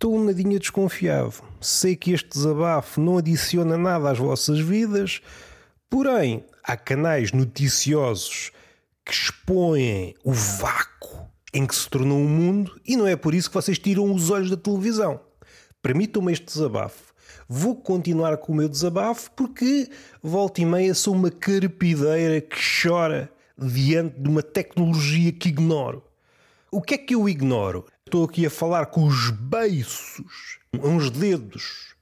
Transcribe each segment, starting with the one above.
Estou um nadinha desconfiado. Sei que este desabafo não adiciona nada às vossas vidas, porém, há canais noticiosos que expõem o vácuo em que se tornou o mundo e não é por isso que vocês tiram os olhos da televisão. Permitam-me este desabafo. Vou continuar com o meu desabafo porque volta e meia sou uma carpideira que chora diante de uma tecnologia que ignoro. O que é que eu ignoro? Estou aqui a falar com os beiços, uns dedos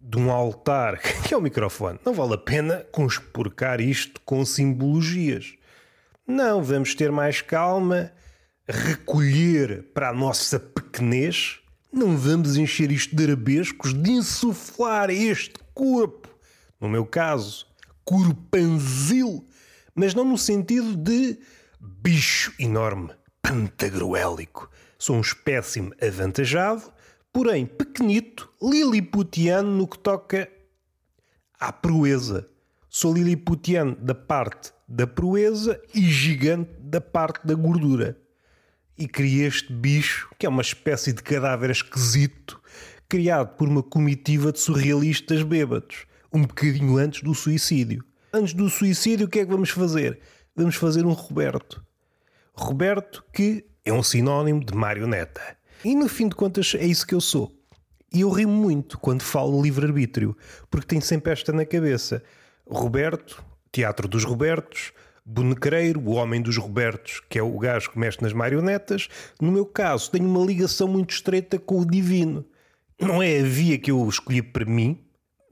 de um altar, que é o microfone. Não vale a pena conspurcar isto com simbologias. Não, vamos ter mais calma, recolher para a nossa pequenez. Não vamos encher isto de arabescos, de insuflar este corpo, no meu caso, corpanzil, mas não no sentido de bicho enorme pantagruélico. Sou um espécime avantajado, porém pequenito, liliputiano no que toca à proeza. Sou liliputiano da parte da proeza e gigante da parte da gordura. E criei este bicho, que é uma espécie de cadáver esquisito, criado por uma comitiva de surrealistas bêbados, um bocadinho antes do suicídio. Antes do suicídio, o que é que vamos fazer? Vamos fazer um Roberto. Roberto, que é um sinónimo de marioneta. E no fim de contas é isso que eu sou. E eu rimo muito quando falo livre-arbítrio, porque tenho sempre esta na cabeça. Roberto, Teatro dos Robertos, Bonecreiro, o Homem dos Robertos, que é o gajo que mexe nas marionetas. No meu caso, tenho uma ligação muito estreita com o divino. Não é a via que eu escolhi para mim,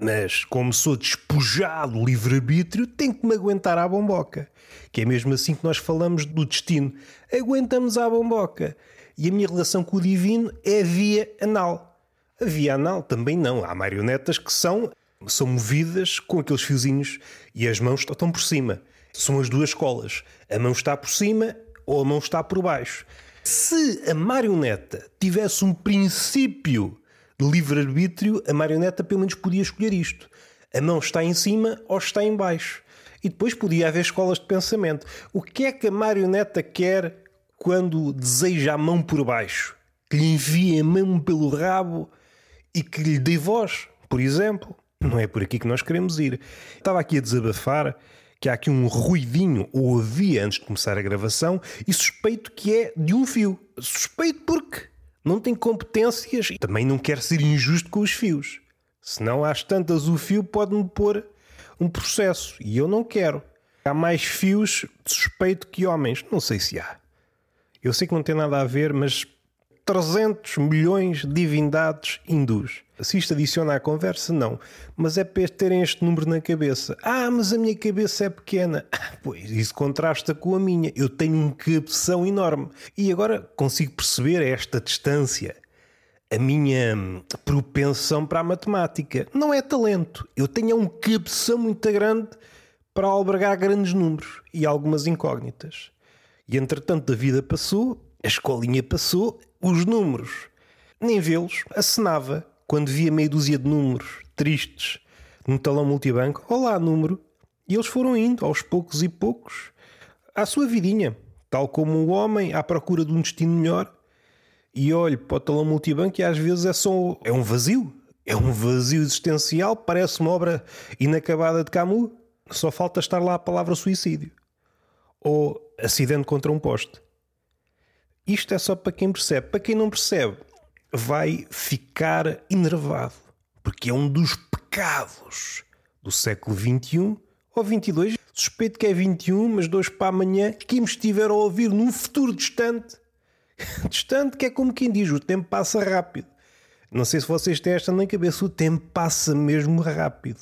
mas como sou despojado livre-arbítrio, tenho que me aguentar à bomboca. Que é mesmo assim que nós falamos do destino. Aguentamos à bomboca. E a minha relação com o divino é via anal. A via anal também não. Há marionetas que são, são movidas com aqueles fiozinhos e as mãos estão por cima. São as duas escolas. A mão está por cima ou a mão está por baixo. Se a marioneta tivesse um princípio livre-arbítrio, a marioneta pelo menos podia escolher isto. A mão está em cima ou está em baixo. E depois podia haver escolas de pensamento. O que é que a marioneta quer quando deseja a mão por baixo? Que lhe envie a mão pelo rabo e que lhe dê voz, por exemplo? Não é por aqui que nós queremos ir. Estava aqui a desabafar que há aqui um ruidinho, ou havia antes de começar a gravação, e suspeito que é de um fio. Suspeito porque não tem competências e também não quer ser injusto com os fios. Senão, às tantas, o fio pode-me pôr um processo e eu não quero. Há mais fios de suspeito que homens. Não sei se há. Eu sei que não tem nada a ver, mas 300 milhões de divindades hindus. Se isto adiciona à conversa, não. Mas é para terem este número na cabeça. Ah, mas a minha cabeça é pequena. Ah, pois, isso contrasta com a minha. Eu tenho um cabeção enorme. E agora consigo perceber esta distância. A minha hum, propensão para a matemática. Não é talento. Eu tenho um cabeção muito grande para albergar grandes números e algumas incógnitas. E entretanto a vida passou, a escolinha passou, os números, nem vê-los, acenava quando via meia dúzia de números tristes no talão multibanco. Olá, número. E eles foram indo, aos poucos e poucos, à sua vidinha, tal como o homem à procura de um destino melhor. E olho para o talão multibanco e às vezes é só é um vazio. É um vazio existencial, parece uma obra inacabada de Camus. Só falta estar lá a palavra suicídio. Ou acidente contra um poste. Isto é só para quem percebe. Para quem não percebe, vai ficar enervado. Porque é um dos pecados do século XXI ou XXII. Suspeito que é XXI, mas dois para amanhã, quem me estiver a ouvir num futuro distante. distante que é como quem diz, o tempo passa rápido. Não sei se vocês têm esta na cabeça, o tempo passa mesmo rápido.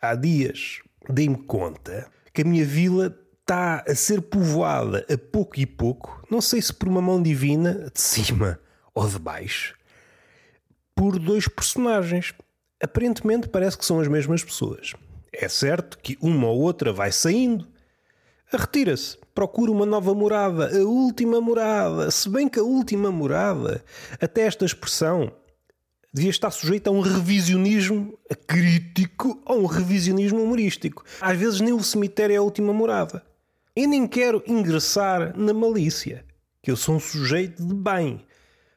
Há dias dei-me conta que a minha vila está a ser povoada a pouco e pouco, não sei se por uma mão divina, de cima ou de baixo, por dois personagens. Aparentemente parece que são as mesmas pessoas. É certo que uma ou outra vai saindo, retira-se, procura uma nova morada, a última morada, se bem que a última morada, até esta expressão, devia estar sujeita a um revisionismo crítico ou um revisionismo humorístico. Às vezes nem o cemitério é a última morada. E nem quero ingressar na malícia, que eu sou um sujeito de bem.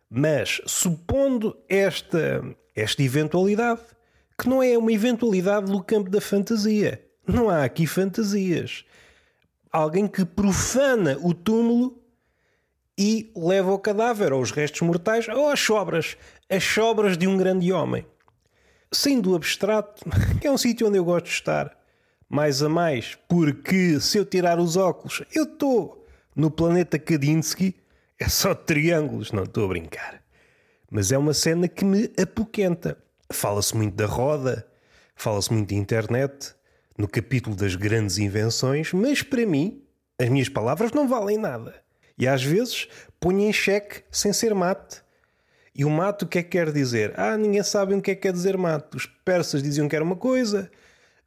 Mas supondo esta, esta eventualidade, que não é uma eventualidade do campo da fantasia. Não há aqui fantasias. Alguém que profana o túmulo e leva o cadáver ou os restos mortais ou as sobras. As sobras de um grande homem. Sendo abstrato, é um sítio onde eu gosto de estar, mais a mais, porque se eu tirar os óculos, eu estou no planeta Kadinsky, é só triângulos, não estou a brincar. Mas é uma cena que me apoquenta. Fala-se muito da roda, fala-se muito de internet, no capítulo das grandes invenções, mas para mim, as minhas palavras não valem nada. E às vezes ponho em xeque sem ser mate. E o mate o que é que quer dizer? Ah, ninguém sabe o que é que quer dizer mate. Os persas diziam que era uma coisa,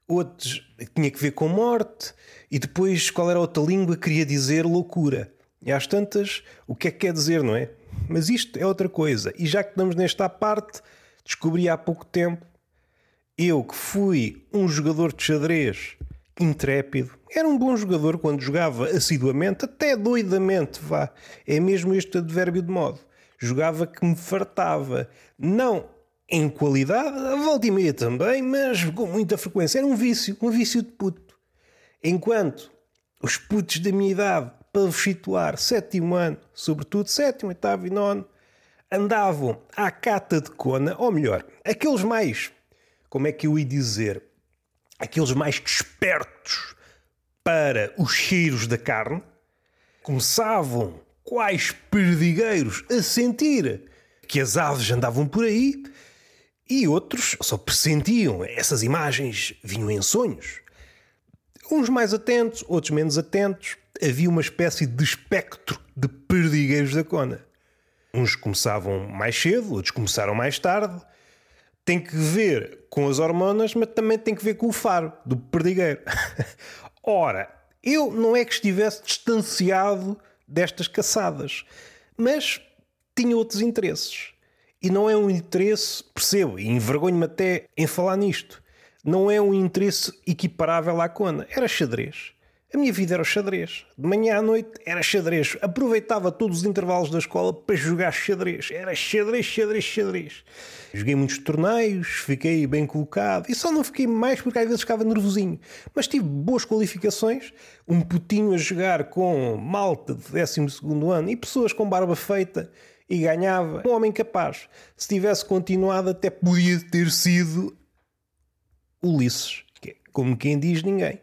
outros tinha que ver com morte, e depois qual era a outra língua queria dizer loucura. E às tantas, o que é que quer dizer, não é? Mas isto é outra coisa. E já que estamos nesta parte, descobri há pouco tempo, eu que fui um jogador de xadrez intrépido, era um bom jogador quando jogava assiduamente, até doidamente, vá. É mesmo este advérbio de modo. Jogava que me fartava. Não em qualidade, a volta e meia também, mas com muita frequência. Era um vício, um vício de puto. Enquanto os putos da minha idade, para vos situar, sétimo ano, sobretudo sétimo, oitavo e nono, andavam à cata de cona, ou melhor, aqueles mais, como é que eu ia dizer, aqueles mais despertos para os cheiros da carne, começavam quais perdigueiros a sentir que as aves andavam por aí e outros só pressentiam, essas imagens vinham em sonhos. Uns mais atentos, outros menos atentos, havia uma espécie de espectro de perdigueiros da cona. Uns começavam mais cedo, outros começaram mais tarde. Tem que ver com as hormonas, mas também tem que ver com o faro do perdigueiro. Ora, eu não é que estivesse distanciado destas caçadas, mas tinha outros interesses. E não é um interesse, percebo, e envergonho-me até em falar nisto, não é um interesse equiparável à cona. Era xadrez. A minha vida era xadrez. De manhã à noite era xadrez. Aproveitava todos os intervalos da escola para jogar xadrez. Era xadrez, xadrez, xadrez. Joguei muitos torneios, fiquei bem colocado e só não fiquei mais porque às vezes ficava nervosinho. Mas tive boas qualificações, um putinho a jogar com malta de 12 ano e pessoas com barba feita e ganhava. Um homem capaz. Se tivesse continuado, até podia ter sido Ulisses, que é como quem diz ninguém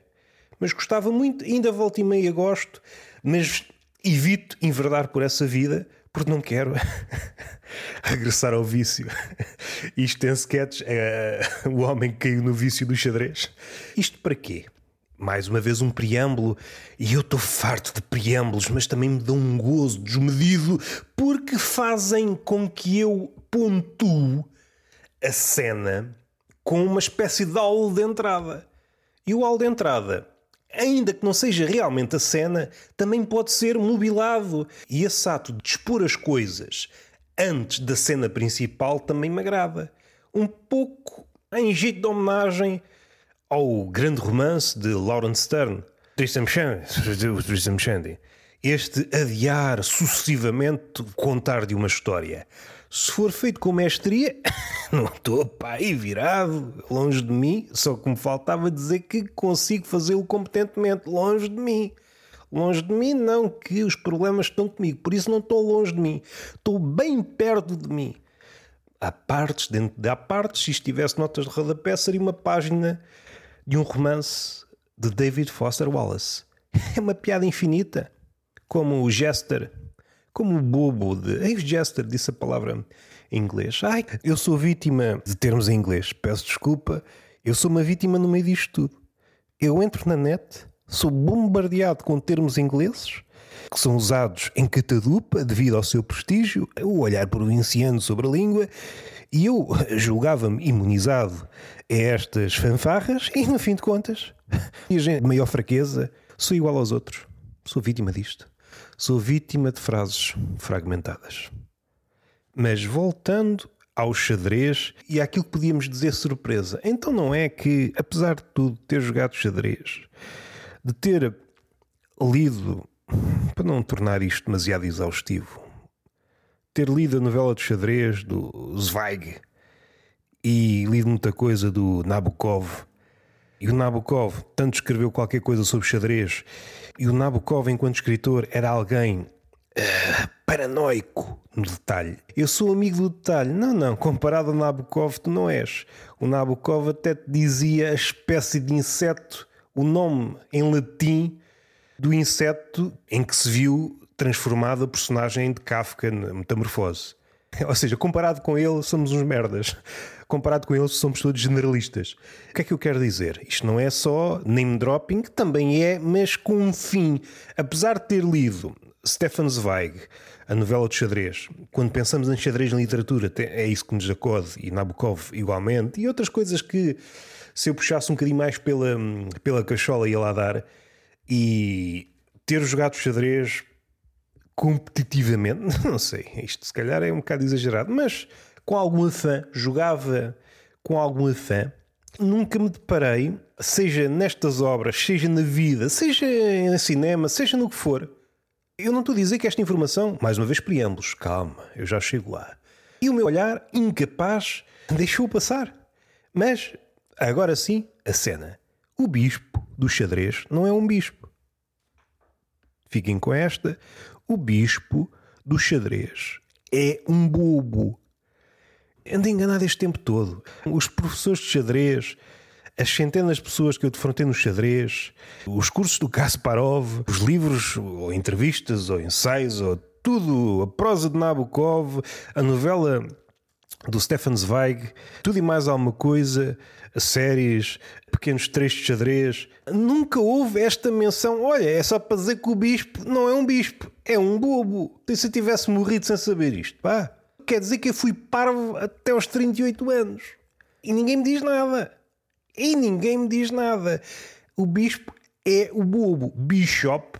mas gostava muito, ainda volta e meia gosto, mas evito enverdar por essa vida porque não quero regressar ao vício. Isto tem sketches, é, o homem que caiu no vício do xadrez. Isto para quê? Mais uma vez um preâmbulo, e eu estou farto de preâmbulos, mas também me dão um gozo desmedido porque fazem com que eu pontue a cena com uma espécie de aula de entrada. E o aula de entrada ainda que não seja realmente a cena, também pode ser mobilado. E esse ato de expor as coisas antes da cena principal também me agrada. Um pouco em jeito de homenagem ao grande romance de Lawrence Stern, Tristram Shandy. Este adiar sucessivamente contar de uma história. Se for feito com mestria, não estou pá, aí virado, longe de mim, só que me faltava dizer que consigo fazê-lo competentemente, longe de mim. Longe de mim, não, que os problemas estão comigo, por isso não estou longe de mim, estou bem perto de mim. Há partes, dentro de há partes, se estivesse notas de rodapé, seria uma página de um romance de David Foster Wallace. É uma piada infinita, como o Jester como bobo de. Ace Jester disse a palavra em inglês. Ai, eu sou vítima de termos em inglês. Peço desculpa. Eu sou uma vítima no meio disto tudo. Eu entro na net, sou bombardeado com termos ingleses que são usados em catadupa devido ao seu prestígio, o olhar provinciano sobre a língua, e eu julgava-me imunizado a estas fanfarras e, no fim de contas, a de maior fraqueza, sou igual aos outros. Sou vítima disto. Sou vítima de frases fragmentadas. Mas voltando ao xadrez e àquilo que podíamos dizer surpresa, então não é que, apesar de tudo, ter jogado xadrez, de ter lido, para não tornar isto demasiado exaustivo, ter lido a novela de xadrez do Zweig e lido muita coisa do Nabokov. E o Nabokov tanto escreveu qualquer coisa sobre xadrez, e o Nabokov, enquanto escritor, era alguém uh, paranoico no detalhe. Eu sou amigo do detalhe. Não, não, comparado ao Nabokov, tu não és. O Nabokov até te dizia a espécie de inseto, o nome em latim do inseto em que se viu transformada a personagem de Kafka na Metamorfose. Ou seja, comparado com ele, somos uns merdas. Comparado com ele, somos todos generalistas. O que é que eu quero dizer? Isto não é só name dropping, também é, mas com um fim. Apesar de ter lido Stefan Zweig, a novela de xadrez, quando pensamos em xadrez na literatura, é isso que nos acode, e Nabokov igualmente, e outras coisas que, se eu puxasse um bocadinho mais pela, pela cachola, ia lá dar, e ter jogado xadrez competitivamente, não sei, isto se calhar é um bocado exagerado, mas com algum afã, jogava com algum afã. Nunca me deparei, seja nestas obras, seja na vida, seja em cinema, seja no que for. Eu não estou a dizer que esta informação, mais uma vez, preâmbulos, calma, eu já chego lá. E o meu olhar, incapaz, deixou passar. Mas, agora sim, a cena. O bispo do xadrez não é um bispo. Fiquem com esta o bispo do xadrez é um bobo. Ando enganado este tempo todo. Os professores de xadrez, as centenas de pessoas que eu defrontei no xadrez, os cursos do Kasparov, os livros, ou entrevistas, ou ensaios, ou tudo, a prosa de Nabokov, a novela do Stefan Zweig, tudo e mais alguma coisa, séries, pequenos trechos de xadrez. Nunca houve esta menção. Olha, é só para dizer que o bispo não é um bispo, é um bobo. E se eu tivesse morrido sem saber isto, pá? Quer dizer que eu fui parvo até aos 38 anos. E ninguém me diz nada. E ninguém me diz nada. O bispo é o bobo. Bishop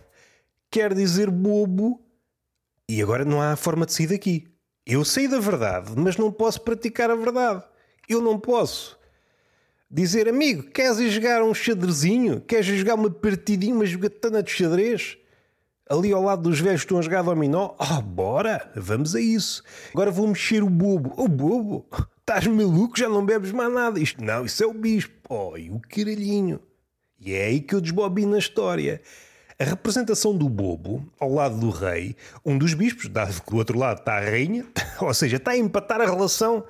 quer dizer bobo. E agora não há forma de sair daqui. Eu sei da verdade, mas não posso praticar a verdade. Eu não posso dizer, amigo, queres ir jogar um xadrezinho? Queres ir jogar uma partidinha, uma jogatana de xadrez? Ali ao lado dos velhos estão a jogar dominó? Oh, bora, vamos a isso. Agora vou mexer o bobo. O bobo? Estás maluco? Já não bebes mais nada. Isto não, isso é o bispo. Oh, e o caralhinho. E é aí que eu desbobino a história. A representação do bobo ao lado do rei, um dos bispos, dado que do outro lado está a rainha, ou seja, está a empatar a relação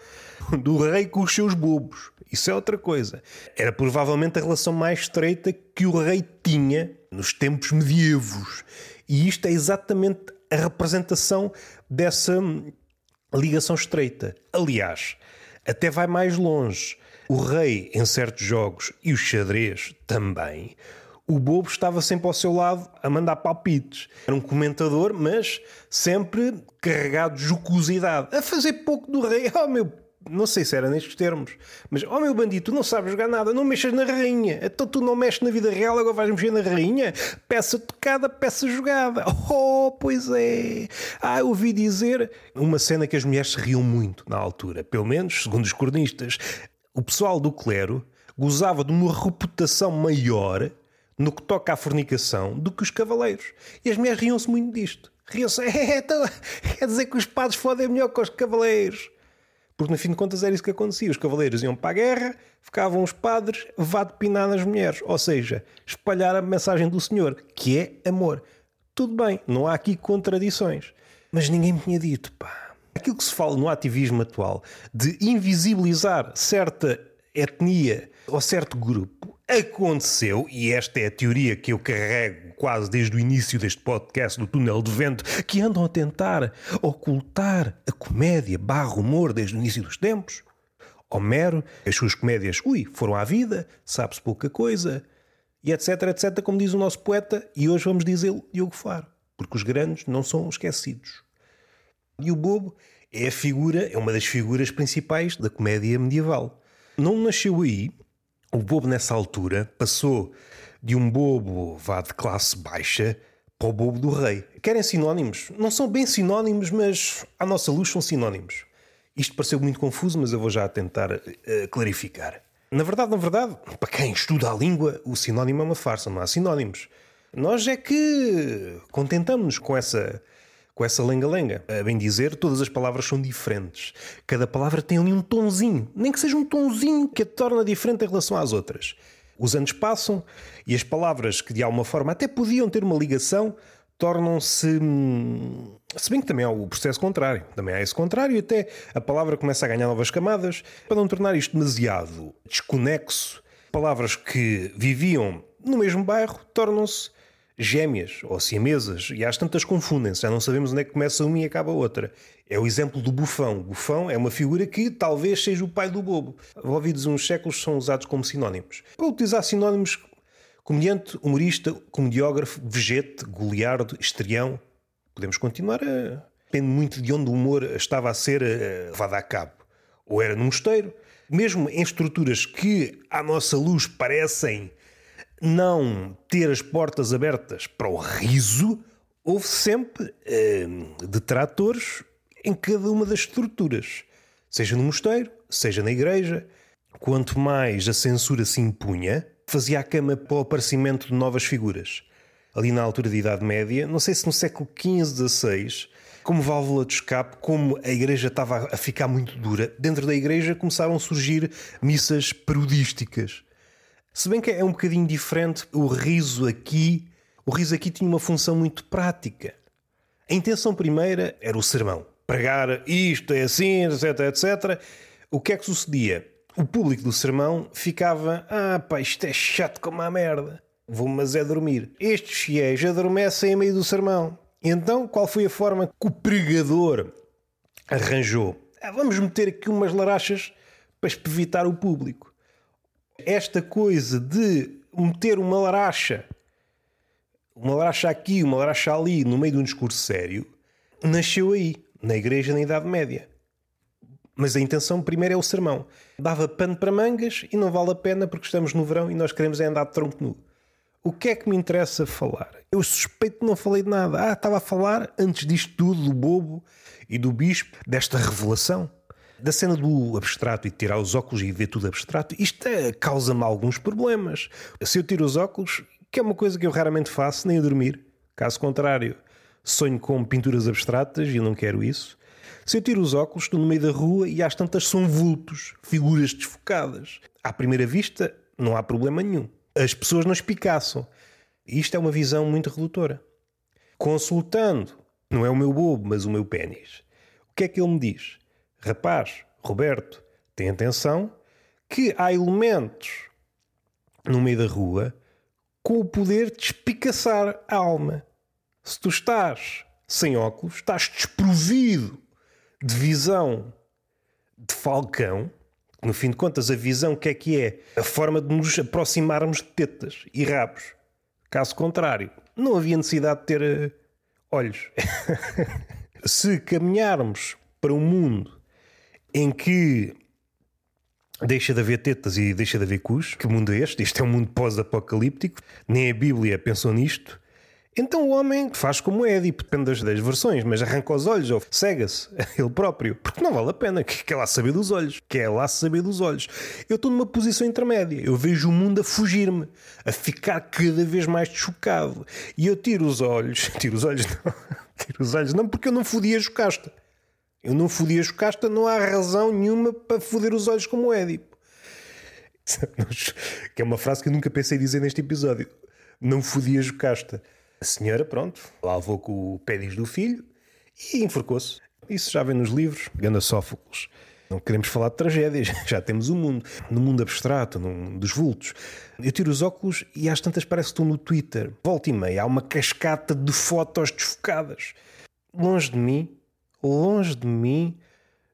do rei com os seus bobos. Isso é outra coisa. Era provavelmente a relação mais estreita que o rei tinha nos tempos medievos. E isto é exatamente a representação dessa ligação estreita. Aliás, até vai mais longe. O rei, em certos jogos, e o xadrez também, o bobo estava sempre ao seu lado a mandar palpites. Era um comentador, mas sempre carregado de jocosidade, a fazer pouco do rei. Oh meu não sei se era nestes termos, mas oh meu bandido, tu não sabes jogar nada, não mexas na rainha, então tu não mexes na vida real, agora vais mexer na rainha, peça tocada, peça jogada. Oh, pois é. Ah, ouvi dizer uma cena que as mulheres se riam muito na altura, pelo menos segundo os cornistas. O pessoal do clero gozava de uma reputação maior no que toca à fornicação do que os cavaleiros. E as mulheres riam-se muito disto. Riam-se, é, então, quer dizer que os padres fodem melhor que os cavaleiros. Porque, no fim de contas, era isso que acontecia. Os cavaleiros iam para a guerra, ficavam os padres, vá de pinar nas mulheres. Ou seja, espalhar a mensagem do Senhor, que é amor. Tudo bem, não há aqui contradições. Mas ninguém me tinha dito, pá. Aquilo que se fala no ativismo atual de invisibilizar certa etnia ou certo grupo aconteceu, e esta é a teoria que eu carrego quase desde o início deste podcast do Túnel de Vento, que andam a tentar ocultar a comédia barra humor desde o início dos tempos. Homero, as suas comédias, ui, foram à vida, sabe-se pouca coisa, e etc, etc, como diz o nosso poeta, e hoje vamos dizê-lo Diogo Faro, porque os grandes não são esquecidos. E o bobo é a figura, é uma das figuras principais da comédia medieval. Não nasceu aí, o bobo, nessa altura, passou de um bobo vá de classe baixa para o bobo do rei. Querem sinónimos? Não são bem sinónimos, mas à nossa luz são sinónimos. Isto pareceu muito confuso, mas eu vou já tentar uh, clarificar. Na verdade, na verdade, para quem estuda a língua, o sinónimo é uma farsa, não há sinónimos. Nós é que contentamos-nos com essa com essa lenga-lenga. A bem dizer, todas as palavras são diferentes. Cada palavra tem ali um tonzinho, nem que seja um tonzinho que a torna diferente em relação às outras. Os anos passam e as palavras que de alguma forma até podiam ter uma ligação tornam-se. Hum, se bem que também há o processo contrário, também há esse contrário, e até a palavra começa a ganhar novas camadas para não tornar isto demasiado desconexo. Palavras que viviam no mesmo bairro tornam-se gêmeas ou siamesas e às tantas confundem-se, já não sabemos onde é que começa uma e acaba a outra. É o exemplo do bufão. O bufão é uma figura que talvez seja o pai do bobo. Ouvidos uns séculos são usados como sinónimos. Para utilizar sinónimos, comediante, humorista, comediógrafo, vegete, goliardo, estrião, podemos continuar a... Depende muito de onde o humor estava a ser eh, levado a cabo. Ou era num mosteiro, mesmo em estruturas que, à nossa luz, parecem não ter as portas abertas para o riso, houve sempre eh, detratores em cada uma das estruturas, seja no mosteiro, seja na igreja. Quanto mais a censura se impunha, fazia a cama para o aparecimento de novas figuras. Ali na altura da Idade Média, não sei se no século XV, XVI, como válvula de escape, como a igreja estava a ficar muito dura, dentro da igreja começaram a surgir missas parodísticas se bem que é um bocadinho diferente, o riso aqui, o riso aqui tinha uma função muito prática. A intenção primeira era o sermão. Pregar isto é assim, etc, etc. O que é que sucedia? O público do sermão ficava: Ah, pá, isto é chato como a merda. Vou, mas é dormir. Estes fiéis adormecem em meio do sermão. Então, qual foi a forma que o pregador arranjou? Ah, vamos meter aqui umas larachas para evitar o público esta coisa de meter uma laracha, uma laracha aqui, uma laracha ali, no meio de um discurso sério, nasceu aí, na igreja na Idade Média. Mas a intenção primeiro é o sermão. Dava pano para mangas e não vale a pena porque estamos no verão e nós queremos é andar de tronco nu. O que é que me interessa falar? Eu suspeito que não falei de nada. Ah, estava a falar antes disto tudo do bobo e do bispo, desta revelação da cena do abstrato e de tirar os óculos e ver tudo abstrato, isto é, causa-me alguns problemas. Se eu tiro os óculos, que é uma coisa que eu raramente faço, nem a dormir, caso contrário, sonho com pinturas abstratas e eu não quero isso. Se eu tiro os óculos, estou no meio da rua e às tantas são vultos, figuras desfocadas. À primeira vista, não há problema nenhum. As pessoas não espicaçam. Isto é uma visão muito redutora. Consultando, não é o meu bobo, mas o meu pênis. O que é que ele me diz? Rapaz, Roberto, tem atenção que há elementos no meio da rua com o poder de espicaçar a alma. Se tu estás sem óculos, estás desprovido de visão de falcão, no fim de contas, a visão que é que é? A forma de nos aproximarmos de tetas e rabos. Caso contrário, não havia necessidade de ter uh, olhos. Se caminharmos para um mundo em que deixa de haver tetas e deixa de haver cus. Que mundo é este? Isto é um mundo pós-apocalíptico. Nem a Bíblia pensou nisto. Então o homem faz como Édipo, depende das, das versões, mas arranca os olhos ou cega-se ele próprio, porque não vale a pena, que quer lá saber dos olhos, quer lá saber dos olhos. Eu estou numa posição intermédia, eu vejo o mundo a fugir-me, a ficar cada vez mais chocado. E eu tiro os olhos, tiro os olhos não, tiro os olhos não, porque eu não fodi a jocasta. Eu não fodi a Jocasta, não há razão nenhuma para foder os olhos como o Édipo. Que é uma frase que eu nunca pensei dizer neste episódio. Não fodi a Jocasta. A senhora, pronto, lá com o pédis do filho e enforcou-se. Isso já vem nos livros, Ganda Sófocles. Não queremos falar de tragédias, já temos o um mundo. No mundo abstrato, mundo dos vultos. Eu tiro os óculos e às tantas parece que estou no Twitter. Volta e meia, há uma cascata de fotos desfocadas. Longe de mim, longe de mim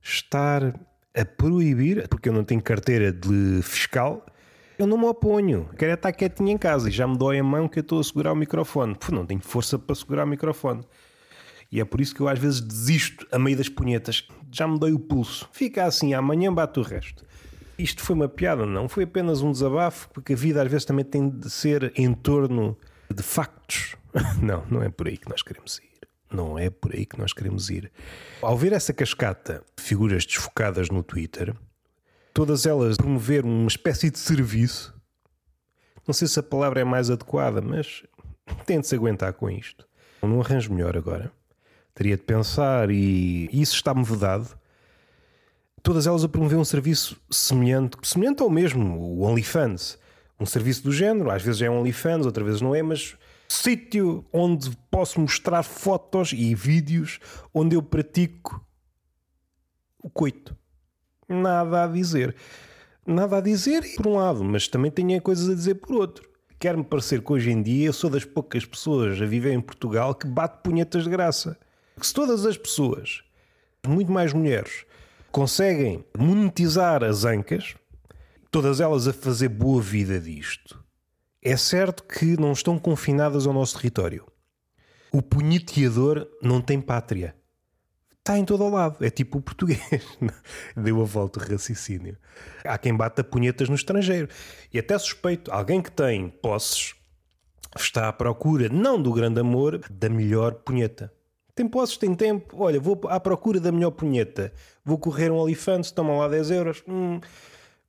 estar a proibir, porque eu não tenho carteira de fiscal, eu não me oponho. Quero é estar quietinho em casa e já me dói a mão que eu estou a segurar o microfone. Não tenho força para segurar o microfone. E é por isso que eu às vezes desisto a meio das punhetas. Já me dói o pulso. Fica assim, amanhã bate o resto. Isto foi uma piada, não? Foi apenas um desabafo, porque a vida às vezes também tem de ser em torno de factos. Não, não é por aí que nós queremos ir. Não é por aí que nós queremos ir. Ao ver essa cascata de figuras desfocadas no Twitter, todas elas promover uma espécie de serviço, não sei se a palavra é mais adequada, mas tente-se aguentar com isto. Não arranjo melhor agora. teria de pensar e isso está-me vedado. Todas elas a promover um serviço semelhante, semelhante ao mesmo, o OnlyFans. Um serviço do género, às vezes é OnlyFans, outras vezes não é, mas sítio onde posso mostrar fotos e vídeos onde eu pratico o coito. Nada a dizer. Nada a dizer por um lado, mas também tenho coisas a dizer por outro. Quer-me parecer que hoje em dia eu sou das poucas pessoas a viver em Portugal que bate punhetas de graça. Que se todas as pessoas, muito mais mulheres, conseguem monetizar as ancas, todas elas a fazer boa vida disto, é certo que não estão confinadas ao nosso território. O punheteador não tem pátria está em todo o lado. É tipo o português. Deu a volta o raciocínio. Há quem bata punhetas no estrangeiro. E até suspeito, alguém que tem posses está à procura, não do grande amor, da melhor punheta. Tem posses, tem tempo. Olha, vou à procura da melhor punheta. Vou correr um olifante, toma lá 10 euros. Hum,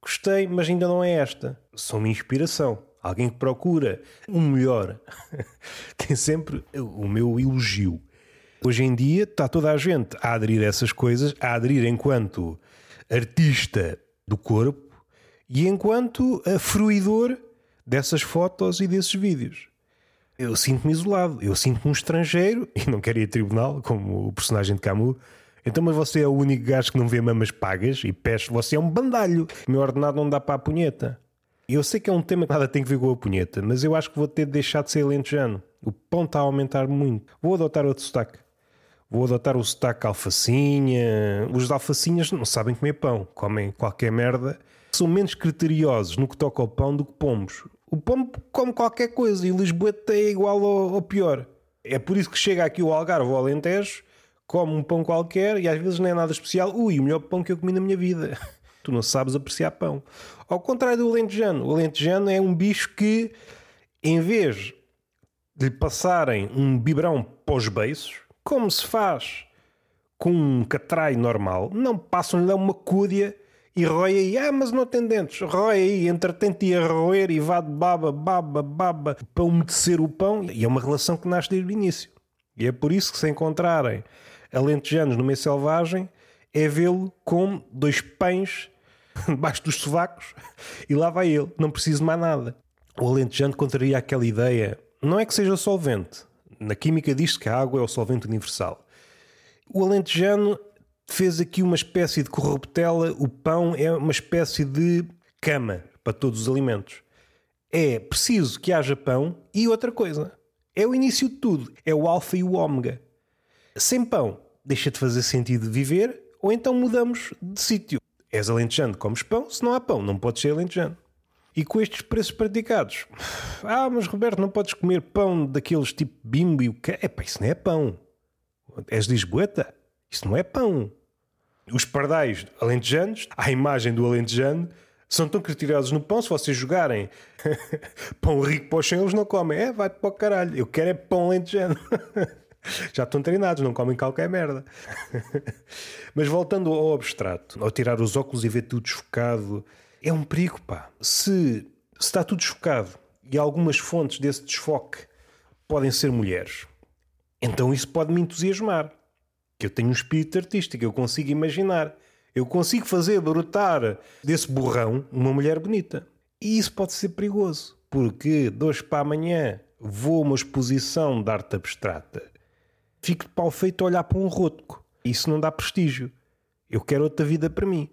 gostei, mas ainda não é esta. São uma inspiração. Alguém que procura um melhor. tem sempre o meu elogio. Hoje em dia está toda a gente a aderir a essas coisas, a aderir enquanto artista do corpo e enquanto fruidor dessas fotos e desses vídeos. Eu sinto-me isolado, eu sinto-me um estrangeiro e não quero ir a tribunal, como o personagem de Camus. Então, mas você é o único gajo que não vê mamas pagas e peste, você é um bandalho. O meu ordenado não dá para a punheta. Eu sei que é um tema que nada tem que ver com a punheta, mas eu acho que vou ter de deixar de ser lentejano. O pão está a aumentar muito. Vou adotar outro sotaque. Vou adotar o sotaque alfacinha. Os alfacinhas não sabem comer pão, comem qualquer merda. São menos criteriosos no que toca ao pão do que pombos. O pombo come qualquer coisa e o Lisboeta é igual ao, ao pior. É por isso que chega aqui o Algarve ou Alentejo, come um pão qualquer e às vezes não é nada especial. Ui, o melhor pão que eu comi na minha vida. tu não sabes apreciar pão. Ao contrário do alentejano. O alentejano é um bicho que, em vez de lhe passarem um biberão os beiços, como se faz com um catrai normal, não passam-lhe uma cúdia e rói aí, ah, mas não tem dentes, rói aí, entretente a roer e vá de baba, baba, baba, para umedecer o pão, e é uma relação que nasce desde o início. E é por isso que se encontrarem alentejanos no meio selvagem, é vê-lo com dois pães debaixo dos sovacos e lá vai ele, não precisa mais nada. O alentejano contraria aquela ideia, não é que seja solvente, na química diz que a água é o solvente universal. O alentejano fez aqui uma espécie de corruptela, o pão é uma espécie de cama para todos os alimentos. É preciso que haja pão e outra coisa. É o início de tudo, é o alfa e o ômega. Sem pão, deixa de fazer sentido viver, ou então mudamos de sítio. És alentejano, comes pão, se não há pão, não podes ser alentejano. E com estes preços praticados, ah, mas Roberto, não podes comer pão daqueles tipo bimbo e o que? É pá, isso não é pão. És lisboeta? Isso não é pão. Os pardais alentejanos, à imagem do alentejano, são tão criteriosos no pão, se vocês jogarem pão rico para os eles não comem. É, vai-te para o caralho. Eu quero é pão alentejano. Já estão treinados, não comem qualquer merda. Mas voltando ao abstrato, ao tirar os óculos e ver tudo desfocado, é um perigo, pá. Se, se está tudo desfocado e algumas fontes desse desfoque podem ser mulheres, então isso pode me entusiasmar. Que eu tenho um espírito artístico, eu consigo imaginar. Eu consigo fazer brotar desse borrão uma mulher bonita. E isso pode ser perigoso, porque de hoje para amanhã vou a uma exposição de arte abstrata, fico de pau feito a olhar para um rotco. Isso não dá prestígio. Eu quero outra vida para mim.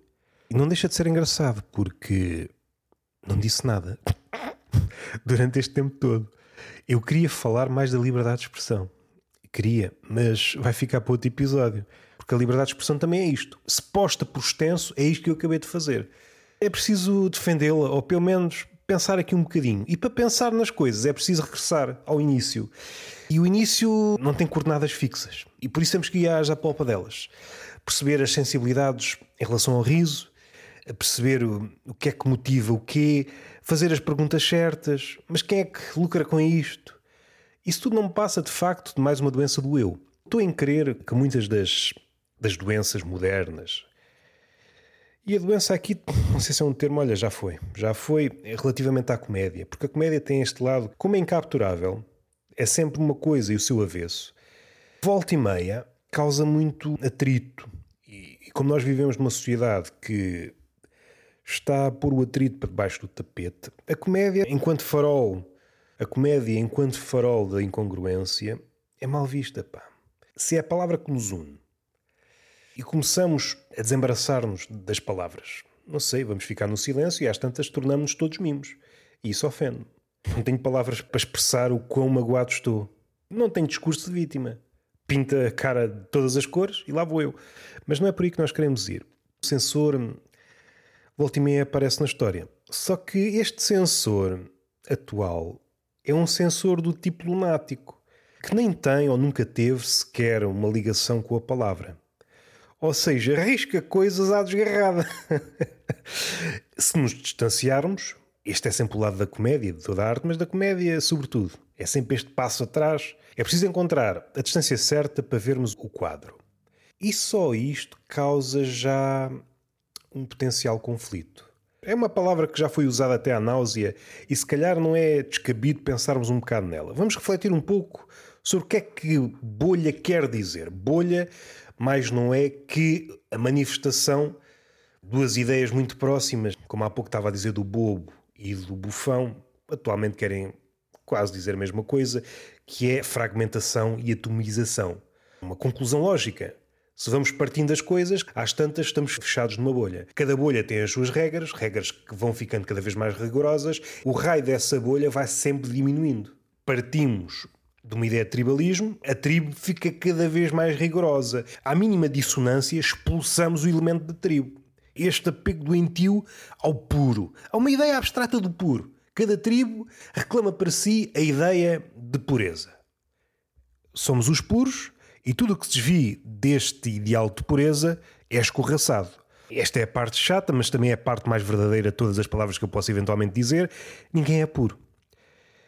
E não deixa de ser engraçado, porque não disse nada durante este tempo todo. Eu queria falar mais da liberdade de expressão. Queria, mas vai ficar para outro episódio. Porque a liberdade de expressão também é isto. Se posta por extenso, é isto que eu acabei de fazer. É preciso defendê-la, ou pelo menos pensar aqui um bocadinho. E para pensar nas coisas é preciso regressar ao início. E o início não tem coordenadas fixas. E por isso temos que ir à polpa delas. Perceber as sensibilidades em relação ao riso, perceber o, o que é que motiva o quê, fazer as perguntas certas, mas quem é que lucra com isto? Isso tudo não passa de facto de mais uma doença do eu. Estou em crer que muitas das, das doenças modernas, e a doença aqui, não sei se é um termo, olha, já foi. Já foi relativamente à comédia. Porque a comédia tem este lado, como é incapturável, é sempre uma coisa e o seu avesso. Volta e meia, causa muito atrito. E, e como nós vivemos numa sociedade que está a pôr o atrito para debaixo do tapete, a comédia, enquanto farol, a comédia enquanto farol da incongruência, é mal vista, pá. Se é a palavra que nos une e começamos a desembaraçar-nos das palavras, não sei, vamos ficar no silêncio e às tantas tornamos-nos todos mimos. E isso ofende. Não tenho palavras para expressar o quão magoado estou. Não tenho discurso de vítima. Pinta a cara de todas as cores e lá vou eu. Mas não é por aí que nós queremos ir. O sensor, volta e meia, aparece na história. Só que este sensor atual é um sensor do tipo lunático, que nem tem ou nunca teve sequer uma ligação com a palavra. Ou seja, arrisca coisas à desgarrada. Se nos distanciarmos, este é sempre o lado da comédia, de toda a arte, mas da comédia sobretudo. É sempre este passo atrás. É preciso encontrar a distância certa para vermos o quadro. E só isto causa já um potencial conflito. É uma palavra que já foi usada até à náusea e se calhar não é descabido pensarmos um bocado nela. Vamos refletir um pouco sobre o que é que bolha quer dizer. Bolha mais não é que a manifestação duas ideias muito próximas, como há pouco estava a dizer do bobo e do bufão, atualmente querem quase dizer a mesma coisa, que é fragmentação e atomização. Uma conclusão lógica. Se vamos partindo das coisas, às tantas estamos fechados numa bolha. Cada bolha tem as suas regras, regras que vão ficando cada vez mais rigorosas. O raio dessa bolha vai sempre diminuindo. Partimos de uma ideia de tribalismo, a tribo fica cada vez mais rigorosa. À mínima dissonância, expulsamos o elemento da tribo. Este apego doentio ao puro, a uma ideia abstrata do puro. Cada tribo reclama para si a ideia de pureza. Somos os puros e tudo o que se desvie deste ideal de pureza é escorraçado. Esta é a parte chata, mas também é a parte mais verdadeira de todas as palavras que eu posso eventualmente dizer. Ninguém é puro.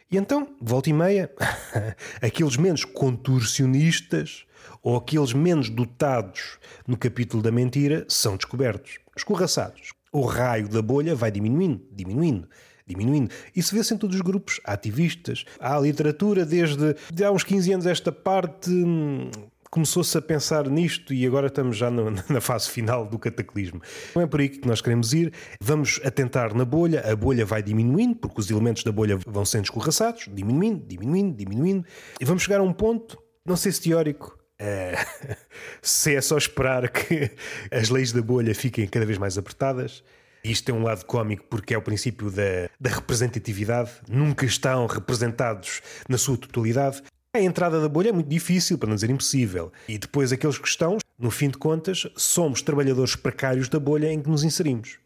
E então, volta e meia, aqueles menos contorcionistas ou aqueles menos dotados no capítulo da mentira são descobertos, escorraçados. O raio da bolha vai diminuindo, diminuindo, diminuindo. Isso vê-se em todos os grupos. Ativistas, há literatura desde de há uns 15 anos esta parte hum, começou-se a pensar nisto e agora estamos já no, na fase final do cataclismo. Não é por aí que nós queremos ir. Vamos atentar na bolha, a bolha vai diminuindo, porque os elementos da bolha vão sendo escorraçados, diminuindo, diminuindo, diminuindo, e vamos chegar a um ponto, não sei se teórico, é, se é só esperar que as leis da bolha fiquem cada vez mais apertadas. Isto tem um lado cómico porque é o princípio da, da representatividade. Nunca estão representados na sua totalidade. A entrada da bolha é muito difícil, para não dizer impossível. E depois aqueles que estão, no fim de contas, somos trabalhadores precários da bolha em que nos inserimos.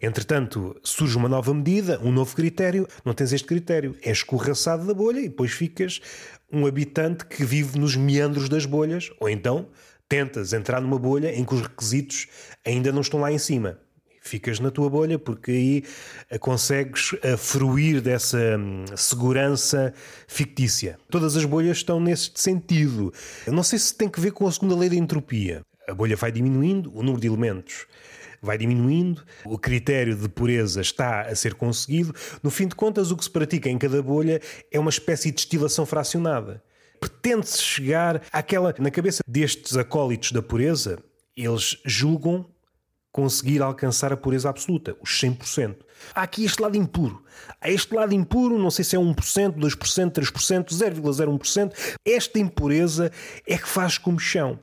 Entretanto, surge uma nova medida, um novo critério, não tens este critério, és escorraçado da bolha e depois ficas um habitante que vive nos meandros das bolhas, ou então tentas entrar numa bolha em que os requisitos ainda não estão lá em cima ficas na tua bolha porque aí eh, consegues eh, fruir dessa hum, segurança fictícia. Todas as bolhas estão nesse sentido. Eu não sei se tem que ver com a segunda lei da entropia. A bolha vai diminuindo, o número de elementos vai diminuindo, o critério de pureza está a ser conseguido. No fim de contas, o que se pratica em cada bolha é uma espécie de destilação fracionada. Pretende-se chegar àquela. Na cabeça destes acólitos da pureza, eles julgam conseguir alcançar a pureza absoluta, os 100%. Há aqui este lado impuro. Há este lado impuro, não sei se é 1%, 2%, 3%, 0,01%. Esta impureza é que faz comichão.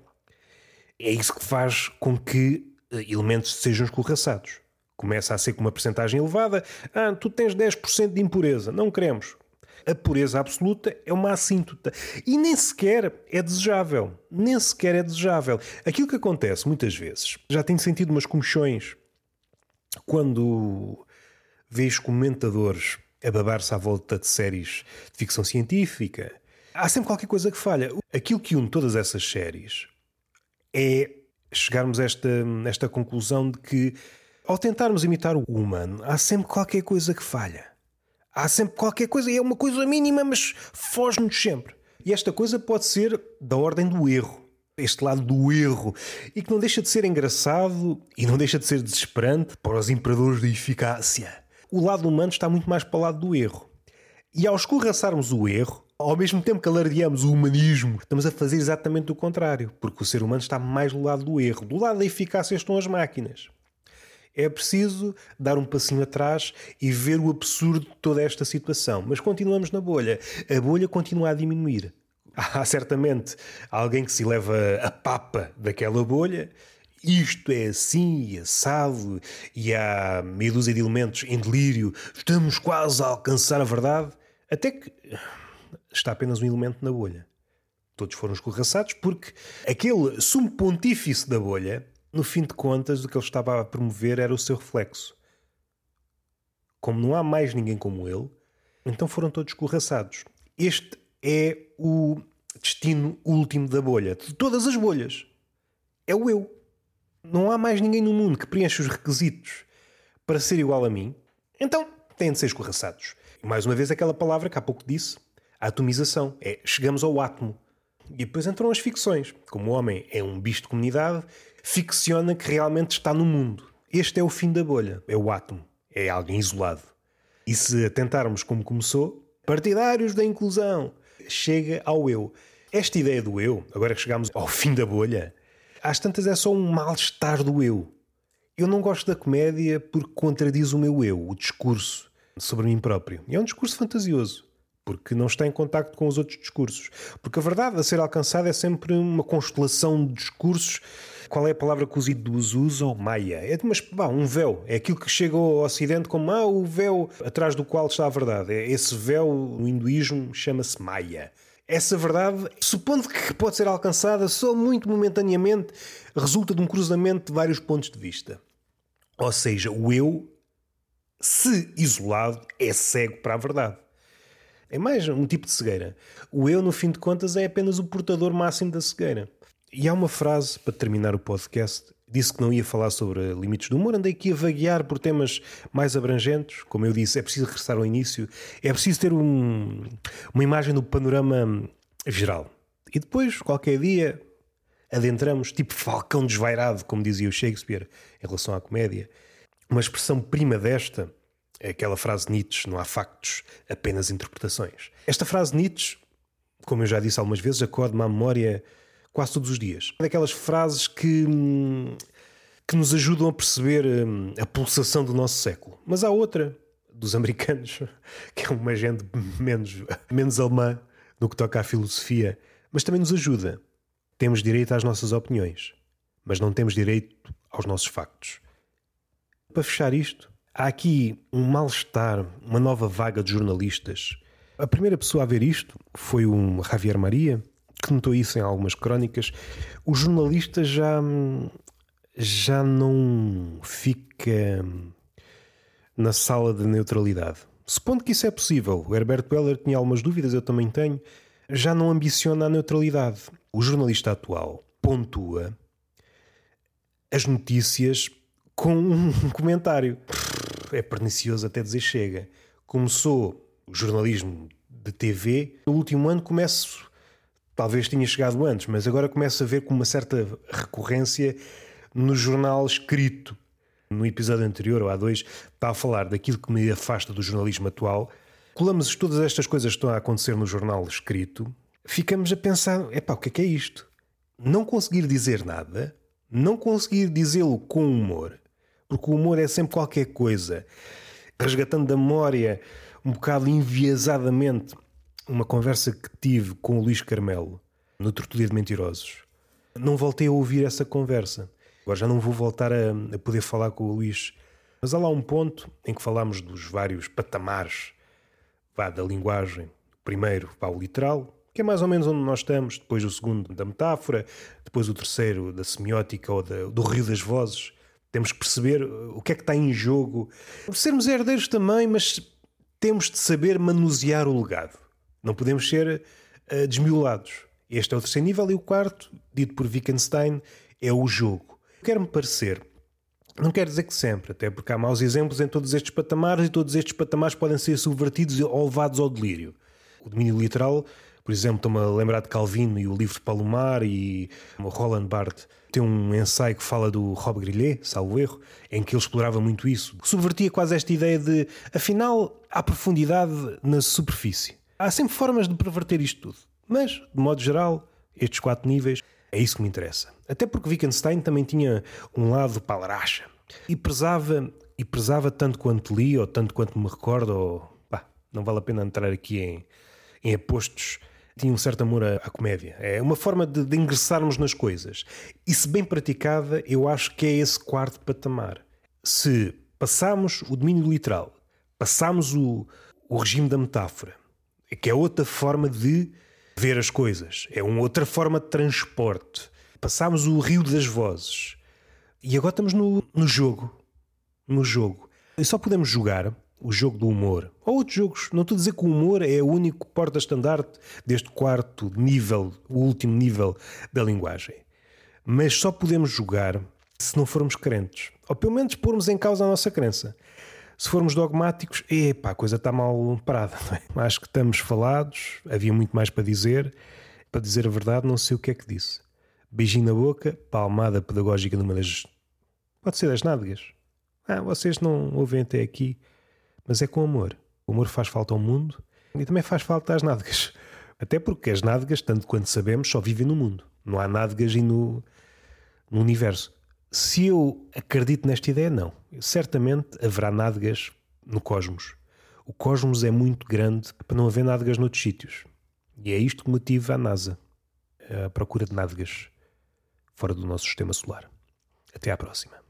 É isso que faz com que eh, elementos sejam escorraçados. Começa a ser com uma percentagem elevada. Ah, tu tens 10% de impureza. Não queremos a pureza absoluta é uma assíntota. E nem sequer é desejável. Nem sequer é desejável. Aquilo que acontece muitas vezes, já tenho sentido umas comichões quando vejo comentadores a babar-se à volta de séries de ficção científica. Há sempre qualquer coisa que falha. Aquilo que une todas essas séries é chegarmos a esta, esta conclusão de que, ao tentarmos imitar o humano, há sempre qualquer coisa que falha. Há sempre qualquer coisa, e é uma coisa mínima, mas foge-nos sempre. E esta coisa pode ser da ordem do erro. Este lado do erro. E que não deixa de ser engraçado e não deixa de ser desesperante para os imperadores da eficácia. O lado humano está muito mais para o lado do erro. E ao escorraçarmos o erro, Ao mesmo tempo que alardeamos o humanismo, estamos a fazer exatamente o contrário, porque o ser humano está mais do lado do erro. Do lado da eficácia estão as máquinas. É preciso dar um passinho atrás e ver o absurdo de toda esta situação. Mas continuamos na bolha. A bolha continua a diminuir. Há certamente alguém que se leva a papa daquela bolha. Isto é assim e assado, e há meia dúzia de elementos em delírio. Estamos quase a alcançar a verdade. Até que está apenas um elemento na bolha. Todos foram escorraçados porque aquele sumo pontífice da bolha, no fim de contas, o que ele estava a promover era o seu reflexo. Como não há mais ninguém como ele, então foram todos escorraçados. Este é o destino último da bolha, de todas as bolhas. É o eu. Não há mais ninguém no mundo que preencha os requisitos para ser igual a mim, então têm de ser escorraçados. Mais uma vez aquela palavra que há pouco disse, a atomização. É chegamos ao átomo. E depois entram as ficções. Como o homem é um bicho de comunidade, ficciona que realmente está no mundo. Este é o fim da bolha. É o átomo. É alguém isolado. E se atentarmos como começou, partidários da inclusão, chega ao eu. Esta ideia do eu, agora que chegamos ao fim da bolha, às tantas é só um mal-estar do eu. Eu não gosto da comédia porque contradiz o meu eu, o discurso sobre mim próprio. E é um discurso fantasioso porque não está em contacto com os outros discursos. Porque a verdade a ser alcançada é sempre uma constelação de discursos. Qual é a palavra que os idos usam? Maia. É mas, um véu. É aquilo que chega ao Ocidente como ah, o véu atrás do qual está a verdade. É esse véu no hinduísmo chama-se Maia. Essa verdade, supondo que pode ser alcançada só muito momentaneamente, resulta de um cruzamento de vários pontos de vista. Ou seja, o eu, se isolado, é cego para a verdade. É mais um tipo de cegueira. O eu, no fim de contas, é apenas o portador máximo da cegueira. E há uma frase, para terminar o podcast, disse que não ia falar sobre limites do humor, andei aqui a vaguear por temas mais abrangentes. Como eu disse, é preciso regressar ao início, é preciso ter um, uma imagem do panorama geral. E depois, qualquer dia, adentramos, tipo falcão desvairado, como dizia o Shakespeare em relação à comédia. Uma expressão prima desta aquela frase de Nietzsche: não há factos, apenas interpretações. Esta frase de Nietzsche, como eu já disse algumas vezes, acorde-me à memória quase todos os dias. É daquelas frases que, que nos ajudam a perceber hum, a pulsação do nosso século. Mas há outra, dos americanos, que é uma gente menos, menos alemã no que toca à filosofia, mas também nos ajuda. Temos direito às nossas opiniões, mas não temos direito aos nossos factos. Para fechar isto, Há aqui um mal-estar, uma nova vaga de jornalistas. A primeira pessoa a ver isto foi o Javier Maria, que notou isso em algumas crónicas. O jornalista já, já não fica na sala de neutralidade. Supondo que isso é possível, o Herbert Weller tinha algumas dúvidas, eu também tenho, já não ambiciona a neutralidade. O jornalista atual pontua as notícias com um comentário é pernicioso até dizer chega. Começou o jornalismo de TV, no último ano começo, talvez tinha chegado antes, mas agora começo a ver com uma certa recorrência no jornal escrito. No episódio anterior, ou há dois, está a falar daquilo que me afasta do jornalismo atual. Colamos todas estas coisas que estão a acontecer no jornal escrito, ficamos a pensar: epá, o que é que é isto? Não conseguir dizer nada, não conseguir dizê-lo com humor, porque o humor é sempre qualquer coisa. Resgatando da memória, um bocado enviesadamente, uma conversa que tive com o Luís Carmelo, no Tortuga de Mentirosos. Não voltei a ouvir essa conversa. Agora já não vou voltar a, a poder falar com o Luís. Mas há lá um ponto em que falamos dos vários patamares vá, da linguagem. Primeiro, vá, o literal, que é mais ou menos onde nós estamos, depois o segundo da metáfora, depois o terceiro da semiótica ou da, do rio das vozes, temos que perceber uh, o que é que está em jogo. Sermos herdeiros também, mas temos de saber manusear o legado. Não podemos ser uh, desmiolados. Este é o terceiro nível e o quarto, dito por Wittgenstein, é o jogo. Quer-me parecer, não quer dizer que sempre, até porque há maus exemplos em todos estes patamares e todos estes patamares podem ser subvertidos ou levados ao delírio. O domínio literal por exemplo, estou-me a lembrar de Calvino e o livro de Palomar e Roland Barthes tem um ensaio que fala do Rob Grillet, salvo erro, em que ele explorava muito isso. Subvertia quase esta ideia de, afinal, há profundidade na superfície. Há sempre formas de perverter isto tudo. Mas, de modo geral, estes quatro níveis é isso que me interessa. Até porque Wittgenstein também tinha um lado palaracha. E prezava, e prezava tanto quanto li, ou tanto quanto me recordo, ou pá, não vale a pena entrar aqui em, em apostos tinha um certo amor à, à comédia. É uma forma de, de, ingressarmos nas coisas. E se bem praticada, eu acho que é esse quarto patamar. Se passamos o domínio literal, passamos o, o regime da metáfora, que é outra forma de ver as coisas, é uma outra forma de transporte. Passamos o rio das vozes. E agora estamos no, no jogo. No jogo. E só podemos jogar o jogo do humor, ou outros jogos. Não estou a dizer que o humor é o único porta-estandarte deste quarto nível, o último nível da linguagem. Mas só podemos jogar se não formos crentes. Ou pelo menos pormos em causa a nossa crença. Se formos dogmáticos, epá, a coisa está mal parada. É? Acho que estamos falados, havia muito mais para dizer. Para dizer a verdade, não sei o que é que disse. Beijinho na boca, palmada pedagógica numa das. Pode ser das nádegas. Ah, vocês não ouvem até aqui mas é com amor. O amor faz falta ao mundo e também faz falta às nádegas. Até porque as nádegas, tanto quanto sabemos, só vivem no mundo. Não há nádegas no, no universo. Se eu acredito nesta ideia, não. Certamente haverá nádegas no cosmos. O cosmos é muito grande para não haver nádegas noutros sítios. E é isto que motiva a NASA a procura de nádegas fora do nosso sistema solar. Até à próxima.